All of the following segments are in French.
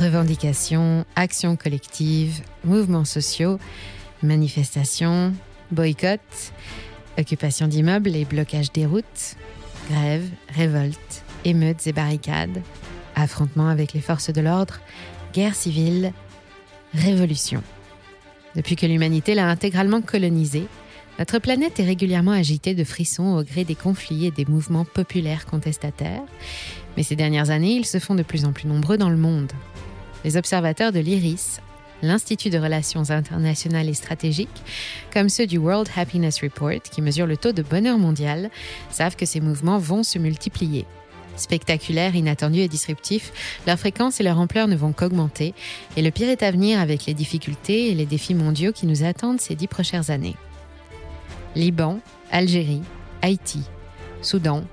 Revendications, actions collectives, mouvements sociaux, manifestations, boycotts, occupation d'immeubles et blocage des routes, grèves, révoltes, émeutes et barricades, affrontements avec les forces de l'ordre, guerre civile, révolution. Depuis que l'humanité l'a intégralement colonisée, notre planète est régulièrement agitée de frissons au gré des conflits et des mouvements populaires contestataires, mais ces dernières années, ils se font de plus en plus nombreux dans le monde. Les observateurs de l'IRIS, l'Institut de relations internationales et stratégiques, comme ceux du World Happiness Report, qui mesure le taux de bonheur mondial, savent que ces mouvements vont se multiplier. Spectaculaires, inattendus et disruptifs, leur fréquence et leur ampleur ne vont qu'augmenter, et le pire est à venir avec les difficultés et les défis mondiaux qui nous attendent ces dix prochaines années. Liban, Algérie, Haïti, Soudan,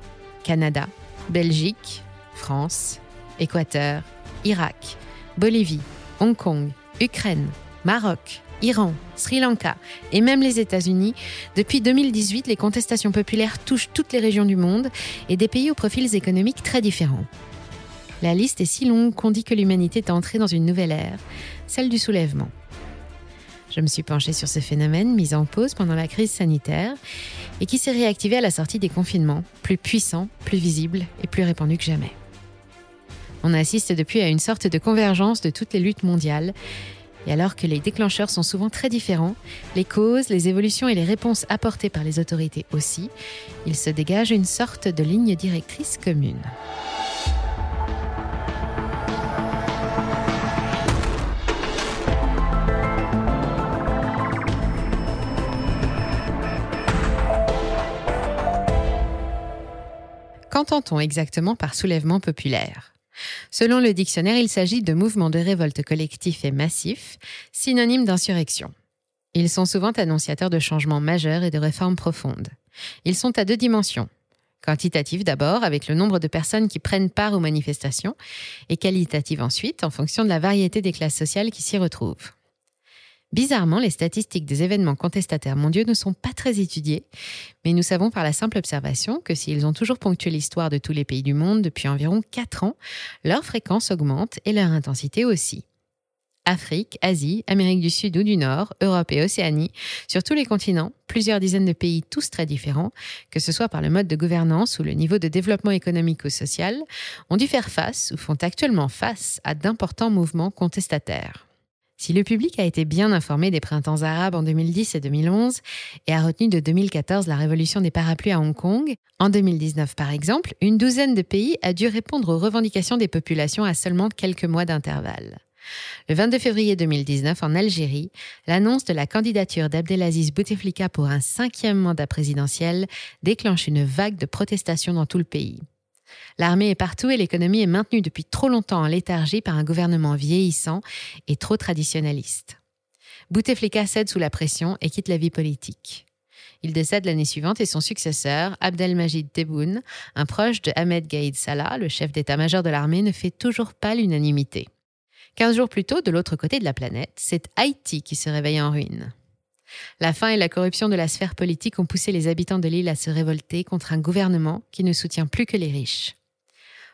Canada, Belgique, France, Équateur, Irak, Bolivie, Hong Kong, Ukraine, Maroc, Iran, Sri Lanka et même les États-Unis, depuis 2018, les contestations populaires touchent toutes les régions du monde et des pays aux profils économiques très différents. La liste est si longue qu'on dit que l'humanité est entrée dans une nouvelle ère, celle du soulèvement. Je me suis penchée sur ce phénomène mis en pause pendant la crise sanitaire et qui s'est réactivé à la sortie des confinements, plus puissant, plus visible et plus répandu que jamais. On assiste depuis à une sorte de convergence de toutes les luttes mondiales. Et alors que les déclencheurs sont souvent très différents, les causes, les évolutions et les réponses apportées par les autorités aussi, il se dégage une sorte de ligne directrice commune. Qu'entend-on exactement par soulèvement populaire? Selon le dictionnaire, il s'agit de mouvements de révolte collectifs et massifs, synonymes d'insurrection. Ils sont souvent annonciateurs de changements majeurs et de réformes profondes. Ils sont à deux dimensions. Quantitative d'abord, avec le nombre de personnes qui prennent part aux manifestations, et qualitative ensuite, en fonction de la variété des classes sociales qui s'y retrouvent. Bizarrement, les statistiques des événements contestataires mondiaux ne sont pas très étudiées, mais nous savons par la simple observation que s'ils ont toujours ponctué l'histoire de tous les pays du monde depuis environ 4 ans, leur fréquence augmente et leur intensité aussi. Afrique, Asie, Amérique du Sud ou du Nord, Europe et Océanie, sur tous les continents, plusieurs dizaines de pays tous très différents, que ce soit par le mode de gouvernance ou le niveau de développement économique ou social, ont dû faire face ou font actuellement face à d'importants mouvements contestataires. Si le public a été bien informé des printemps arabes en 2010 et 2011 et a retenu de 2014 la révolution des parapluies à Hong Kong, en 2019 par exemple, une douzaine de pays a dû répondre aux revendications des populations à seulement quelques mois d'intervalle. Le 22 février 2019, en Algérie, l'annonce de la candidature d'Abdelaziz Bouteflika pour un cinquième mandat présidentiel déclenche une vague de protestations dans tout le pays. L'armée est partout et l'économie est maintenue depuis trop longtemps en léthargie par un gouvernement vieillissant et trop traditionnaliste. Bouteflika cède sous la pression et quitte la vie politique. Il décède l'année suivante et son successeur, Abdelmajid Tebboune, un proche de Ahmed Gaïd Salah, le chef d'état-major de l'armée, ne fait toujours pas l'unanimité. Quinze jours plus tôt, de l'autre côté de la planète, c'est Haïti qui se réveille en ruine. La faim et la corruption de la sphère politique ont poussé les habitants de l'île à se révolter contre un gouvernement qui ne soutient plus que les riches.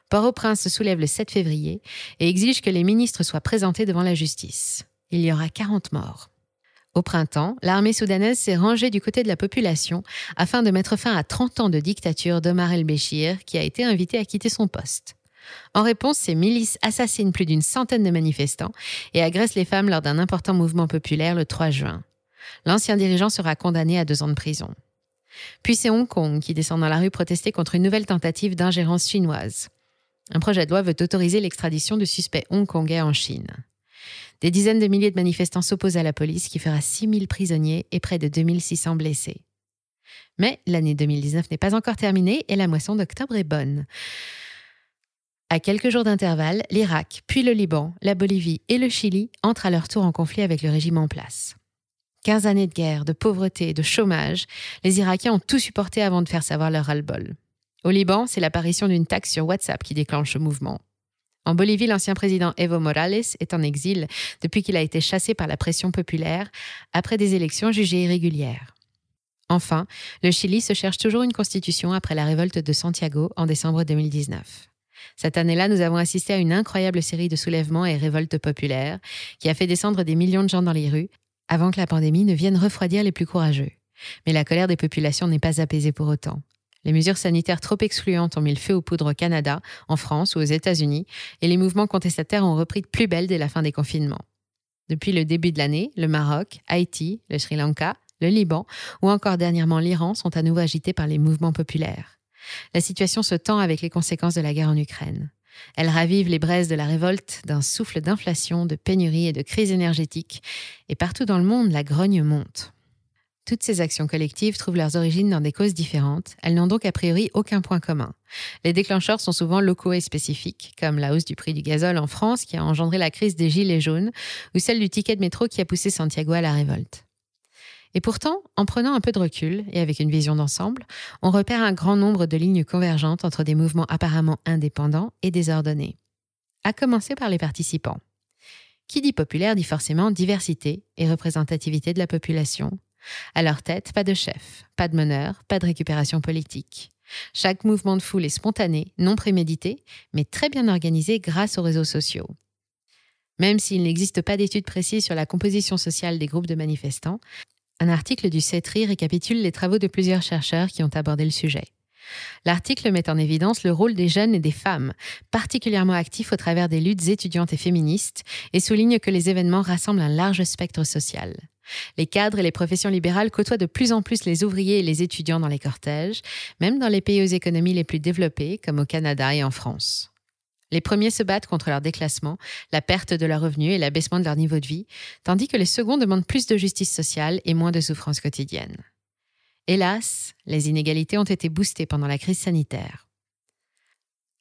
Port-au-Prince se soulève le 7 février et exige que les ministres soient présentés devant la justice. Il y aura 40 morts. Au printemps, l'armée soudanaise s'est rangée du côté de la population afin de mettre fin à 30 ans de dictature d'Omar el-Béchir, qui a été invité à quitter son poste. En réponse, ces milices assassinent plus d'une centaine de manifestants et agressent les femmes lors d'un important mouvement populaire le 3 juin l'ancien dirigeant sera condamné à deux ans de prison. Puis c'est Hong Kong qui descend dans la rue protester contre une nouvelle tentative d'ingérence chinoise. Un projet de loi veut autoriser l'extradition de suspects hongkongais en Chine. Des dizaines de milliers de manifestants s'opposent à la police qui fera 6000 prisonniers et près de 2600 blessés. Mais l'année 2019 n'est pas encore terminée et la moisson d'octobre est bonne. À quelques jours d'intervalle, l'Irak, puis le Liban, la Bolivie et le Chili entrent à leur tour en conflit avec le régime en place. 15 années de guerre, de pauvreté, de chômage, les Irakiens ont tout supporté avant de faire savoir leur ras-le-bol. Au Liban, c'est l'apparition d'une taxe sur WhatsApp qui déclenche le mouvement. En Bolivie, l'ancien président Evo Morales est en exil depuis qu'il a été chassé par la pression populaire après des élections jugées irrégulières. Enfin, le Chili se cherche toujours une constitution après la révolte de Santiago en décembre 2019. Cette année-là, nous avons assisté à une incroyable série de soulèvements et révoltes populaires qui a fait descendre des millions de gens dans les rues avant que la pandémie ne vienne refroidir les plus courageux. Mais la colère des populations n'est pas apaisée pour autant. Les mesures sanitaires trop excluantes ont mis le feu aux poudres au Canada, en France ou aux États-Unis, et les mouvements contestataires ont repris de plus belle dès la fin des confinements. Depuis le début de l'année, le Maroc, Haïti, le Sri Lanka, le Liban ou encore dernièrement l'Iran sont à nouveau agités par les mouvements populaires. La situation se tend avec les conséquences de la guerre en Ukraine. Elle ravive les braises de la révolte d'un souffle d'inflation, de pénurie et de crise énergétique, et partout dans le monde, la grogne monte. Toutes ces actions collectives trouvent leurs origines dans des causes différentes, elles n'ont donc a priori aucun point commun. Les déclencheurs sont souvent locaux et spécifiques, comme la hausse du prix du gazole en France qui a engendré la crise des gilets jaunes, ou celle du ticket de métro qui a poussé Santiago à la révolte. Et pourtant, en prenant un peu de recul et avec une vision d'ensemble, on repère un grand nombre de lignes convergentes entre des mouvements apparemment indépendants et désordonnés. À commencer par les participants. Qui dit populaire dit forcément diversité et représentativité de la population, à leur tête, pas de chef, pas de meneur, pas de récupération politique. Chaque mouvement de foule est spontané, non prémédité, mais très bien organisé grâce aux réseaux sociaux. Même s'il n'existe pas d'études précises sur la composition sociale des groupes de manifestants, un article du CETRI récapitule les travaux de plusieurs chercheurs qui ont abordé le sujet. L'article met en évidence le rôle des jeunes et des femmes, particulièrement actifs au travers des luttes étudiantes et féministes, et souligne que les événements rassemblent un large spectre social. Les cadres et les professions libérales côtoient de plus en plus les ouvriers et les étudiants dans les cortèges, même dans les pays aux économies les plus développées, comme au Canada et en France. Les premiers se battent contre leur déclassement, la perte de leurs revenus et l'abaissement de leur niveau de vie, tandis que les seconds demandent plus de justice sociale et moins de souffrance quotidienne. Hélas, les inégalités ont été boostées pendant la crise sanitaire.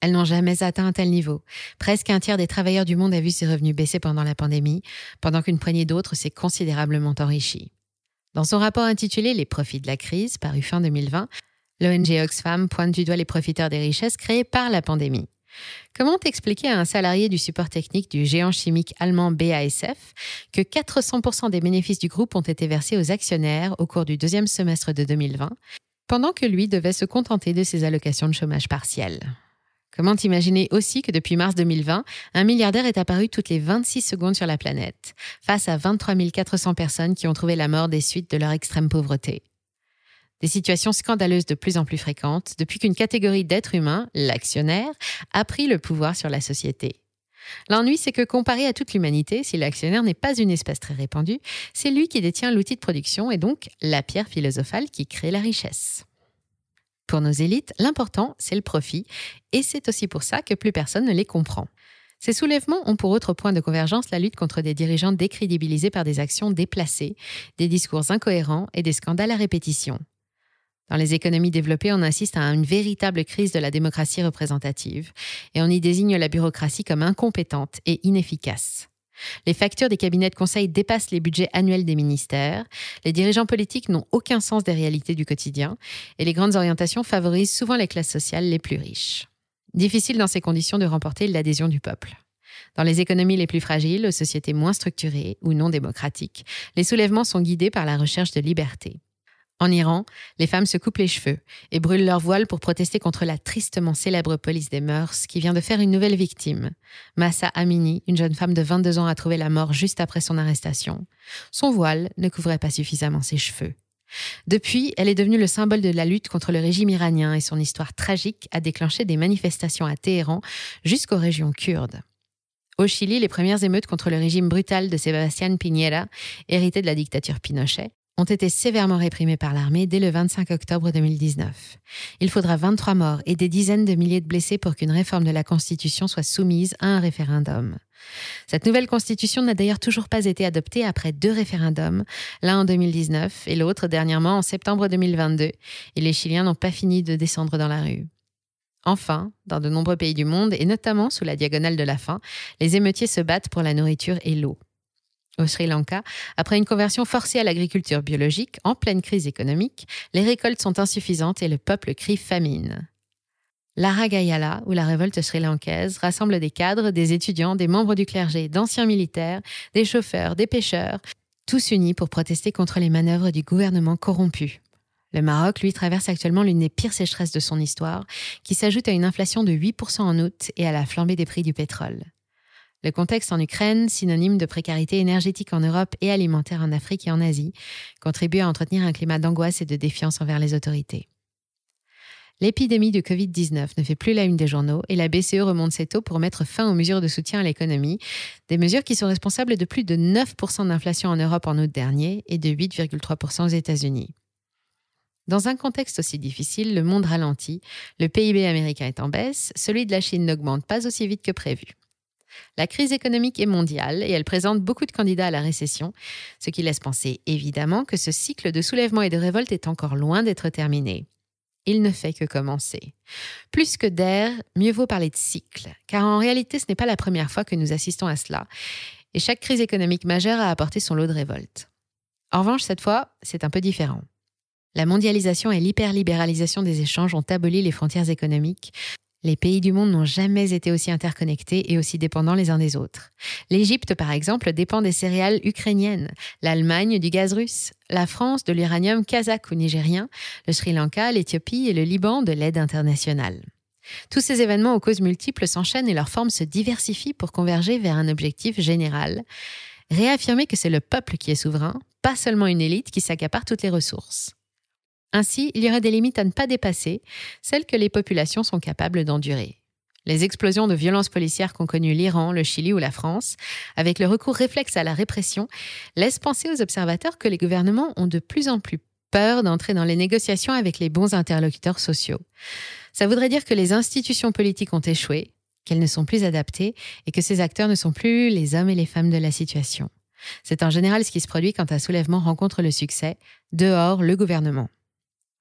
Elles n'ont jamais atteint un tel niveau. Presque un tiers des travailleurs du monde a vu ses revenus baisser pendant la pandémie, pendant qu'une poignée d'autres s'est considérablement enrichie. Dans son rapport intitulé Les profits de la crise, paru fin 2020, l'ONG Oxfam pointe du doigt les profiteurs des richesses créées par la pandémie. Comment expliquer à un salarié du support technique du géant chimique allemand BASF que 400% des bénéfices du groupe ont été versés aux actionnaires au cours du deuxième semestre de 2020, pendant que lui devait se contenter de ses allocations de chômage partiel? Comment imaginer aussi que depuis mars 2020, un milliardaire est apparu toutes les 26 secondes sur la planète, face à 23 400 personnes qui ont trouvé la mort des suites de leur extrême pauvreté? Des situations scandaleuses de plus en plus fréquentes depuis qu'une catégorie d'êtres humains, l'actionnaire, a pris le pouvoir sur la société. L'ennui, c'est que comparé à toute l'humanité, si l'actionnaire n'est pas une espèce très répandue, c'est lui qui détient l'outil de production et donc la pierre philosophale qui crée la richesse. Pour nos élites, l'important, c'est le profit, et c'est aussi pour ça que plus personne ne les comprend. Ces soulèvements ont pour autre point de convergence la lutte contre des dirigeants décrédibilisés par des actions déplacées, des discours incohérents et des scandales à répétition. Dans les économies développées, on assiste à une véritable crise de la démocratie représentative et on y désigne la bureaucratie comme incompétente et inefficace. Les factures des cabinets de conseil dépassent les budgets annuels des ministères, les dirigeants politiques n'ont aucun sens des réalités du quotidien et les grandes orientations favorisent souvent les classes sociales les plus riches. Difficile dans ces conditions de remporter l'adhésion du peuple. Dans les économies les plus fragiles, aux sociétés moins structurées ou non démocratiques, les soulèvements sont guidés par la recherche de liberté. En Iran, les femmes se coupent les cheveux et brûlent leur voile pour protester contre la tristement célèbre police des mœurs qui vient de faire une nouvelle victime. Massa Amini, une jeune femme de 22 ans, a trouvé la mort juste après son arrestation. Son voile ne couvrait pas suffisamment ses cheveux. Depuis, elle est devenue le symbole de la lutte contre le régime iranien et son histoire tragique a déclenché des manifestations à Téhéran jusqu'aux régions kurdes. Au Chili, les premières émeutes contre le régime brutal de Sebastián Piñera, hérité de la dictature Pinochet, ont été sévèrement réprimés par l'armée dès le 25 octobre 2019. Il faudra 23 morts et des dizaines de milliers de blessés pour qu'une réforme de la Constitution soit soumise à un référendum. Cette nouvelle Constitution n'a d'ailleurs toujours pas été adoptée après deux référendums, l'un en 2019 et l'autre dernièrement en septembre 2022, et les Chiliens n'ont pas fini de descendre dans la rue. Enfin, dans de nombreux pays du monde, et notamment sous la diagonale de la faim, les émeutiers se battent pour la nourriture et l'eau. Au Sri Lanka, après une conversion forcée à l'agriculture biologique en pleine crise économique, les récoltes sont insuffisantes et le peuple crie famine. L'Aragayala, ou la révolte sri-lankaise, rassemble des cadres, des étudiants, des membres du clergé, d'anciens militaires, des chauffeurs, des pêcheurs, tous unis pour protester contre les manœuvres du gouvernement corrompu. Le Maroc, lui, traverse actuellement l'une des pires sécheresses de son histoire, qui s'ajoute à une inflation de 8% en août et à la flambée des prix du pétrole. Le contexte en Ukraine, synonyme de précarité énergétique en Europe et alimentaire en Afrique et en Asie, contribue à entretenir un climat d'angoisse et de défiance envers les autorités. L'épidémie de Covid-19 ne fait plus la une des journaux et la BCE remonte ses taux pour mettre fin aux mesures de soutien à l'économie, des mesures qui sont responsables de plus de 9% d'inflation en Europe en août dernier et de 8,3% aux États-Unis. Dans un contexte aussi difficile, le monde ralentit, le PIB américain est en baisse, celui de la Chine n'augmente pas aussi vite que prévu. La crise économique est mondiale et elle présente beaucoup de candidats à la récession, ce qui laisse penser évidemment que ce cycle de soulèvement et de révolte est encore loin d'être terminé il ne fait que commencer. Plus que d'air, mieux vaut parler de cycle, car en réalité ce n'est pas la première fois que nous assistons à cela, et chaque crise économique majeure a apporté son lot de révolte. En revanche, cette fois, c'est un peu différent. La mondialisation et l'hyperlibéralisation des échanges ont aboli les frontières économiques, les pays du monde n'ont jamais été aussi interconnectés et aussi dépendants les uns des autres. L'Égypte, par exemple, dépend des céréales ukrainiennes, l'Allemagne du gaz russe, la France de l'uranium kazakh ou nigérien, le Sri Lanka, l'Éthiopie et le Liban de l'aide internationale. Tous ces événements aux causes multiples s'enchaînent et leurs formes se diversifient pour converger vers un objectif général. Réaffirmer que c'est le peuple qui est souverain, pas seulement une élite qui s'accapare toutes les ressources. Ainsi, il y aurait des limites à ne pas dépasser, celles que les populations sont capables d'endurer. Les explosions de violences policières qu'ont connues l'Iran, le Chili ou la France, avec le recours réflexe à la répression, laissent penser aux observateurs que les gouvernements ont de plus en plus peur d'entrer dans les négociations avec les bons interlocuteurs sociaux. Ça voudrait dire que les institutions politiques ont échoué, qu'elles ne sont plus adaptées et que ces acteurs ne sont plus les hommes et les femmes de la situation. C'est en général ce qui se produit quand un soulèvement rencontre le succès, dehors le gouvernement.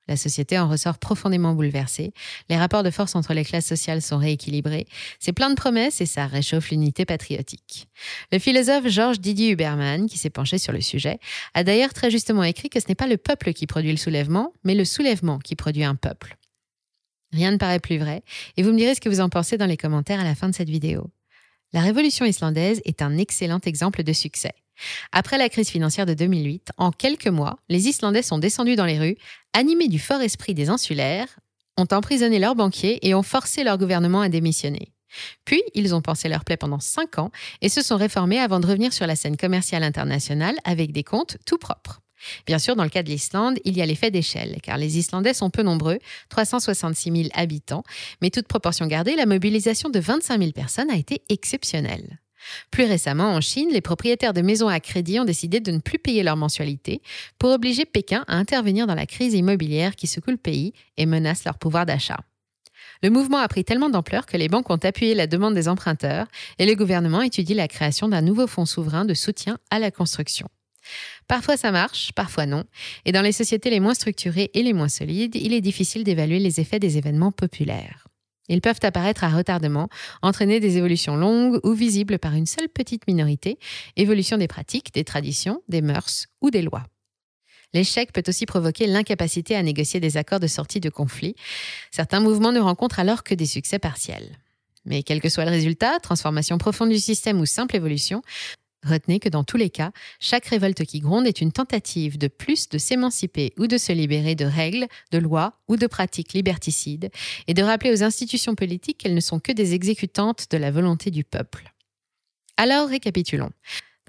La société en ressort profondément bouleversée. Les rapports de force entre les classes sociales sont rééquilibrés. C'est plein de promesses et ça réchauffe l'unité patriotique. Le philosophe Georges Didier Huberman, qui s'est penché sur le sujet, a d'ailleurs très justement écrit que ce n'est pas le peuple qui produit le soulèvement, mais le soulèvement qui produit un peuple. Rien ne paraît plus vrai, et vous me direz ce que vous en pensez dans les commentaires à la fin de cette vidéo. La révolution islandaise est un excellent exemple de succès. Après la crise financière de 2008, en quelques mois, les Islandais sont descendus dans les rues, animés du fort esprit des insulaires, ont emprisonné leurs banquiers et ont forcé leur gouvernement à démissionner. Puis, ils ont pensé leur plaie pendant cinq ans et se sont réformés avant de revenir sur la scène commerciale internationale avec des comptes tout propres. Bien sûr, dans le cas de l'Islande, il y a l'effet d'échelle, car les Islandais sont peu nombreux, 366 000 habitants, mais toute proportion gardée, la mobilisation de 25 000 personnes a été exceptionnelle. Plus récemment, en Chine, les propriétaires de maisons à crédit ont décidé de ne plus payer leur mensualité pour obliger Pékin à intervenir dans la crise immobilière qui secoue le pays et menace leur pouvoir d'achat. Le mouvement a pris tellement d'ampleur que les banques ont appuyé la demande des emprunteurs et le gouvernement étudie la création d'un nouveau fonds souverain de soutien à la construction. Parfois ça marche, parfois non, et dans les sociétés les moins structurées et les moins solides, il est difficile d'évaluer les effets des événements populaires. Ils peuvent apparaître à retardement, entraîner des évolutions longues ou visibles par une seule petite minorité, évolution des pratiques, des traditions, des mœurs ou des lois. L'échec peut aussi provoquer l'incapacité à négocier des accords de sortie de conflit. Certains mouvements ne rencontrent alors que des succès partiels. Mais quel que soit le résultat, transformation profonde du système ou simple évolution, Retenez que dans tous les cas, chaque révolte qui gronde est une tentative de plus de s'émanciper ou de se libérer de règles, de lois ou de pratiques liberticides, et de rappeler aux institutions politiques qu'elles ne sont que des exécutantes de la volonté du peuple. Alors récapitulons.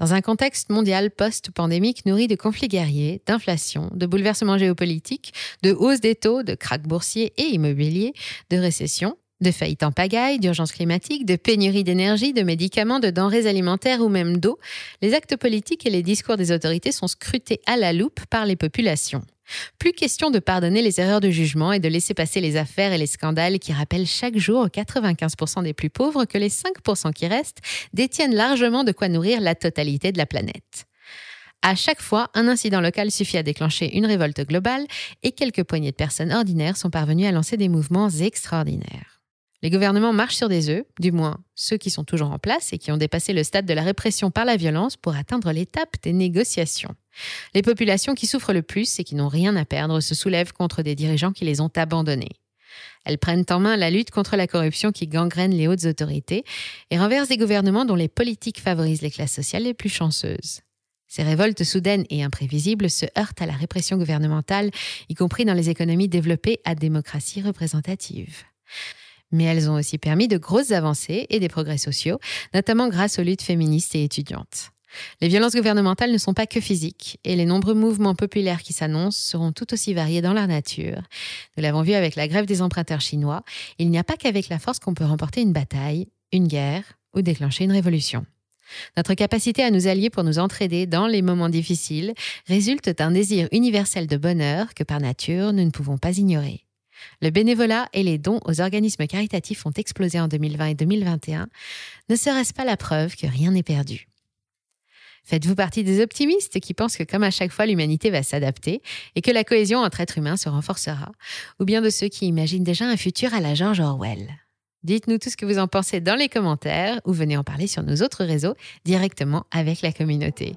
Dans un contexte mondial post-pandémique nourri de conflits guerriers, d'inflation, de bouleversements géopolitiques, de hausse des taux, de krachs boursiers et immobiliers, de récession, de faillite en pagaille, d'urgence climatique, de pénurie d'énergie, de médicaments, de denrées alimentaires ou même d'eau, les actes politiques et les discours des autorités sont scrutés à la loupe par les populations. Plus question de pardonner les erreurs de jugement et de laisser passer les affaires et les scandales qui rappellent chaque jour aux 95% des plus pauvres que les 5% qui restent détiennent largement de quoi nourrir la totalité de la planète. À chaque fois, un incident local suffit à déclencher une révolte globale et quelques poignées de personnes ordinaires sont parvenues à lancer des mouvements extraordinaires. Les gouvernements marchent sur des œufs, du moins ceux qui sont toujours en place et qui ont dépassé le stade de la répression par la violence pour atteindre l'étape des négociations. Les populations qui souffrent le plus et qui n'ont rien à perdre se soulèvent contre des dirigeants qui les ont abandonnés. Elles prennent en main la lutte contre la corruption qui gangrène les hautes autorités et renversent des gouvernements dont les politiques favorisent les classes sociales les plus chanceuses. Ces révoltes soudaines et imprévisibles se heurtent à la répression gouvernementale, y compris dans les économies développées à démocratie représentative. Mais elles ont aussi permis de grosses avancées et des progrès sociaux, notamment grâce aux luttes féministes et étudiantes. Les violences gouvernementales ne sont pas que physiques, et les nombreux mouvements populaires qui s'annoncent seront tout aussi variés dans leur nature. Nous l'avons vu avec la grève des emprunteurs chinois, il n'y a pas qu'avec la force qu'on peut remporter une bataille, une guerre ou déclencher une révolution. Notre capacité à nous allier pour nous entraider dans les moments difficiles résulte d'un désir universel de bonheur que par nature nous ne pouvons pas ignorer. Le bénévolat et les dons aux organismes caritatifs ont explosé en 2020 et 2021. Ne serait-ce pas la preuve que rien n'est perdu? Faites-vous partie des optimistes qui pensent que comme à chaque fois l'humanité va s'adapter et que la cohésion entre êtres humains se renforcera, ou bien de ceux qui imaginent déjà un futur à la George Orwell? Dites-nous tout ce que vous en pensez dans les commentaires ou venez en parler sur nos autres réseaux directement avec la communauté.